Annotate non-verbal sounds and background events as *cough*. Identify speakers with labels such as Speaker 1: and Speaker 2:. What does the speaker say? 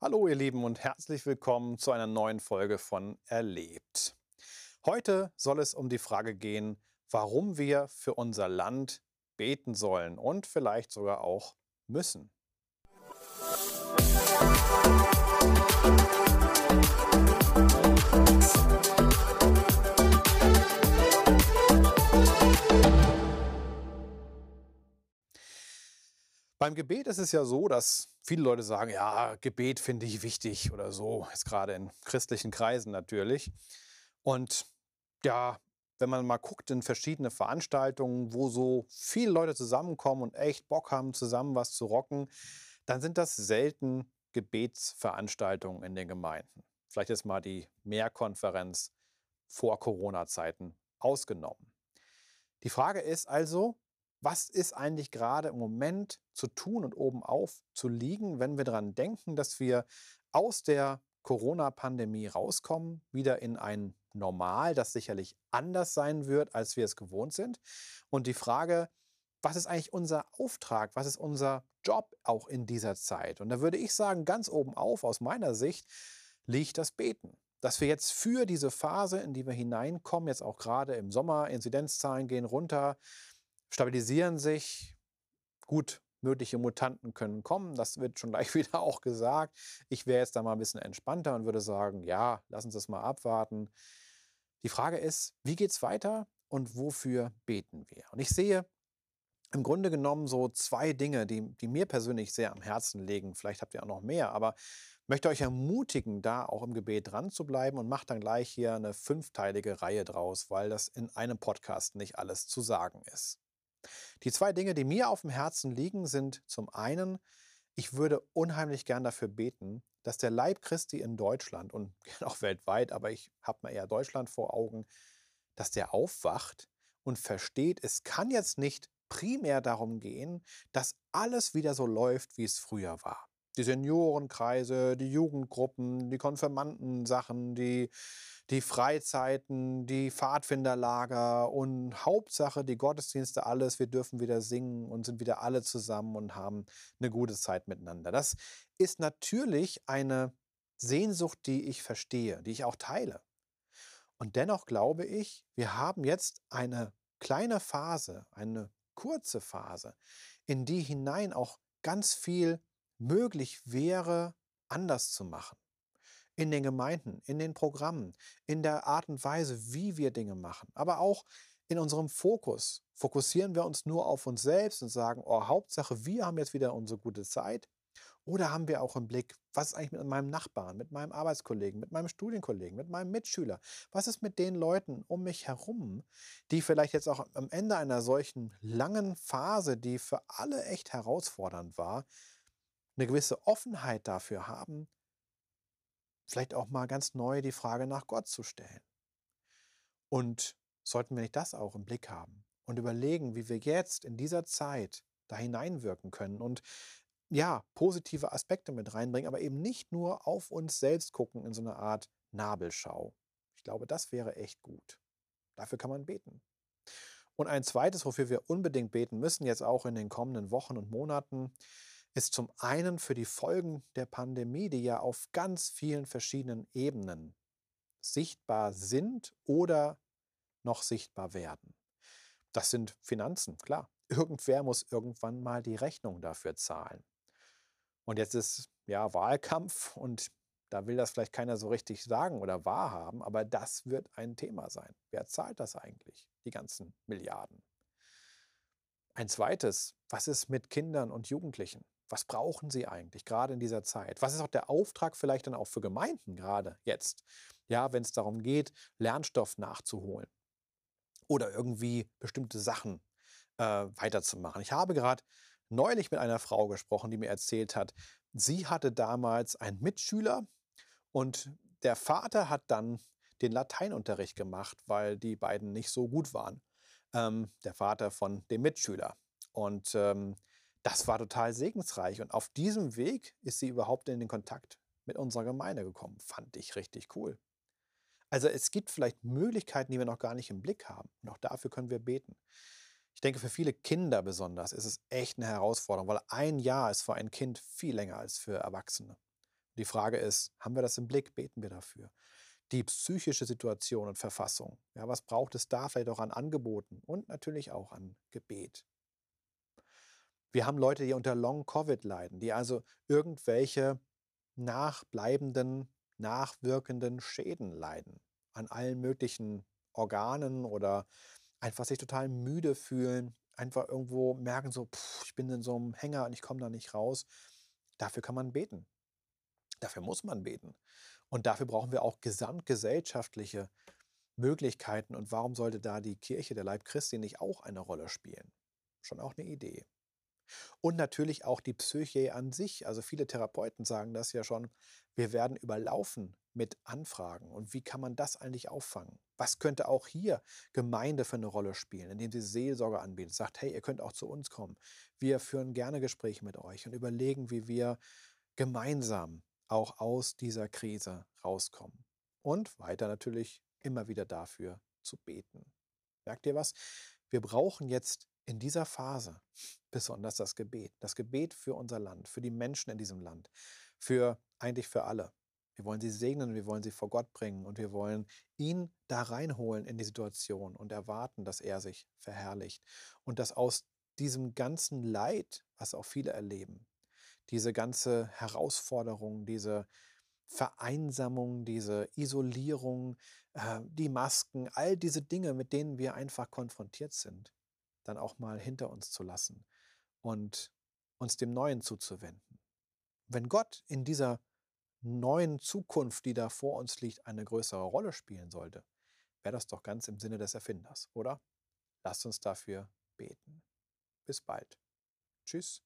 Speaker 1: Hallo ihr Lieben und herzlich willkommen zu einer neuen Folge von Erlebt. Heute soll es um die Frage gehen, warum wir für unser Land beten sollen und vielleicht sogar auch müssen. Beim Gebet ist es ja so, dass viele Leute sagen, ja, Gebet finde ich wichtig oder so, ist gerade in christlichen Kreisen natürlich. Und ja, wenn man mal guckt in verschiedene Veranstaltungen, wo so viele Leute zusammenkommen und echt Bock haben, zusammen was zu rocken, dann sind das selten Gebetsveranstaltungen in den Gemeinden. Vielleicht ist mal die Mehrkonferenz vor Corona-Zeiten ausgenommen. Die Frage ist also, was ist eigentlich gerade im Moment zu tun und oben auf zu liegen, wenn wir daran denken, dass wir aus der Corona-Pandemie rauskommen, wieder in ein Normal, das sicherlich anders sein wird, als wir es gewohnt sind. Und die Frage, was ist eigentlich unser Auftrag, was ist unser Job auch in dieser Zeit? Und da würde ich sagen, ganz oben auf, aus meiner Sicht, liegt das Beten. Dass wir jetzt für diese Phase, in die wir hineinkommen, jetzt auch gerade im Sommer, Inzidenzzahlen gehen runter, stabilisieren sich. Gut, mögliche Mutanten können kommen. Das wird schon *laughs* gleich wieder auch gesagt. Ich wäre jetzt da mal ein bisschen entspannter und würde sagen, ja, lass uns das mal abwarten. Die Frage ist, wie geht es weiter und wofür beten wir? Und ich sehe im Grunde genommen so zwei Dinge, die, die mir persönlich sehr am Herzen liegen. Vielleicht habt ihr auch noch mehr, aber möchte euch ermutigen, da auch im Gebet dran zu bleiben und macht dann gleich hier eine fünfteilige Reihe draus, weil das in einem Podcast nicht alles zu sagen ist. Die zwei Dinge, die mir auf dem Herzen liegen, sind zum einen, ich würde unheimlich gern dafür beten, dass der Leib Christi in Deutschland und *laughs* auch weltweit, aber ich habe mal eher Deutschland vor Augen, dass der aufwacht und versteht, es kann jetzt nicht primär darum gehen, dass alles wieder so läuft, wie es früher war die Seniorenkreise, die Jugendgruppen, die Konfirmandensachen, die, die Freizeiten, die Pfadfinderlager und Hauptsache die Gottesdienste, alles. Wir dürfen wieder singen und sind wieder alle zusammen und haben eine gute Zeit miteinander. Das ist natürlich eine Sehnsucht, die ich verstehe, die ich auch teile. Und dennoch glaube ich, wir haben jetzt eine kleine Phase, eine kurze Phase, in die hinein auch ganz viel möglich wäre, anders zu machen. In den Gemeinden, in den Programmen, in der Art und Weise, wie wir Dinge machen, aber auch in unserem Fokus. Fokussieren wir uns nur auf uns selbst und sagen, oh, Hauptsache, wir haben jetzt wieder unsere gute Zeit. Oder haben wir auch im Blick, was ist eigentlich mit meinem Nachbarn, mit meinem Arbeitskollegen, mit meinem Studienkollegen, mit meinem Mitschüler? Was ist mit den Leuten um mich herum, die vielleicht jetzt auch am Ende einer solchen langen Phase, die für alle echt herausfordernd war, eine gewisse Offenheit dafür haben, vielleicht auch mal ganz neu die Frage nach Gott zu stellen. Und sollten wir nicht das auch im Blick haben und überlegen, wie wir jetzt in dieser Zeit da hineinwirken können und ja, positive Aspekte mit reinbringen, aber eben nicht nur auf uns selbst gucken in so einer Art Nabelschau. Ich glaube, das wäre echt gut. Dafür kann man beten. Und ein zweites, wofür wir unbedingt beten müssen, jetzt auch in den kommenden Wochen und Monaten, ist zum einen für die Folgen der Pandemie, die ja auf ganz vielen verschiedenen Ebenen sichtbar sind oder noch sichtbar werden. Das sind Finanzen, klar. Irgendwer muss irgendwann mal die Rechnung dafür zahlen. Und jetzt ist ja Wahlkampf und da will das vielleicht keiner so richtig sagen oder wahrhaben, aber das wird ein Thema sein. Wer zahlt das eigentlich, die ganzen Milliarden? Ein zweites, was ist mit Kindern und Jugendlichen? Was brauchen sie eigentlich gerade in dieser Zeit? Was ist auch der Auftrag vielleicht dann auch für Gemeinden gerade jetzt? Ja, wenn es darum geht, Lernstoff nachzuholen oder irgendwie bestimmte Sachen äh, weiterzumachen. Ich habe gerade neulich mit einer Frau gesprochen, die mir erzählt hat, sie hatte damals einen Mitschüler und der Vater hat dann den Lateinunterricht gemacht, weil die beiden nicht so gut waren. Ähm, der Vater von dem Mitschüler. Und ähm, das war total segensreich. Und auf diesem Weg ist sie überhaupt in den Kontakt mit unserer Gemeinde gekommen. Fand ich richtig cool. Also es gibt vielleicht Möglichkeiten, die wir noch gar nicht im Blick haben. Und auch dafür können wir beten. Ich denke, für viele Kinder besonders ist es echt eine Herausforderung, weil ein Jahr ist für ein Kind viel länger als für Erwachsene. Die Frage ist, haben wir das im Blick? Beten wir dafür? Die psychische Situation und Verfassung. Ja, was braucht es da vielleicht auch an Angeboten und natürlich auch an Gebet? Wir haben Leute, die unter Long-Covid leiden, die also irgendwelche nachbleibenden, nachwirkenden Schäden leiden an allen möglichen Organen oder einfach sich total müde fühlen, einfach irgendwo merken, so, pff, ich bin in so einem Hänger und ich komme da nicht raus. Dafür kann man beten. Dafür muss man beten. Und dafür brauchen wir auch gesamtgesellschaftliche Möglichkeiten. Und warum sollte da die Kirche, der Leib Christi, nicht auch eine Rolle spielen? Schon auch eine Idee. Und natürlich auch die Psyche an sich. Also viele Therapeuten sagen das ja schon. Wir werden überlaufen mit Anfragen. Und wie kann man das eigentlich auffangen? Was könnte auch hier Gemeinde für eine Rolle spielen, indem sie Seelsorge anbietet? Sagt, hey, ihr könnt auch zu uns kommen. Wir führen gerne Gespräche mit euch und überlegen, wie wir gemeinsam auch aus dieser Krise rauskommen. Und weiter natürlich immer wieder dafür zu beten. Merkt ihr was? Wir brauchen jetzt in dieser Phase besonders das Gebet. Das Gebet für unser Land, für die Menschen in diesem Land, für eigentlich für alle. Wir wollen sie segnen, wir wollen sie vor Gott bringen und wir wollen ihn da reinholen in die Situation und erwarten, dass er sich verherrlicht und dass aus diesem ganzen Leid, was auch viele erleben, diese ganze Herausforderung, diese Vereinsamung, diese Isolierung, äh, die Masken, all diese Dinge, mit denen wir einfach konfrontiert sind, dann auch mal hinter uns zu lassen und uns dem Neuen zuzuwenden. Wenn Gott in dieser neuen Zukunft, die da vor uns liegt, eine größere Rolle spielen sollte, wäre das doch ganz im Sinne des Erfinders, oder? Lasst uns dafür beten. Bis bald. Tschüss.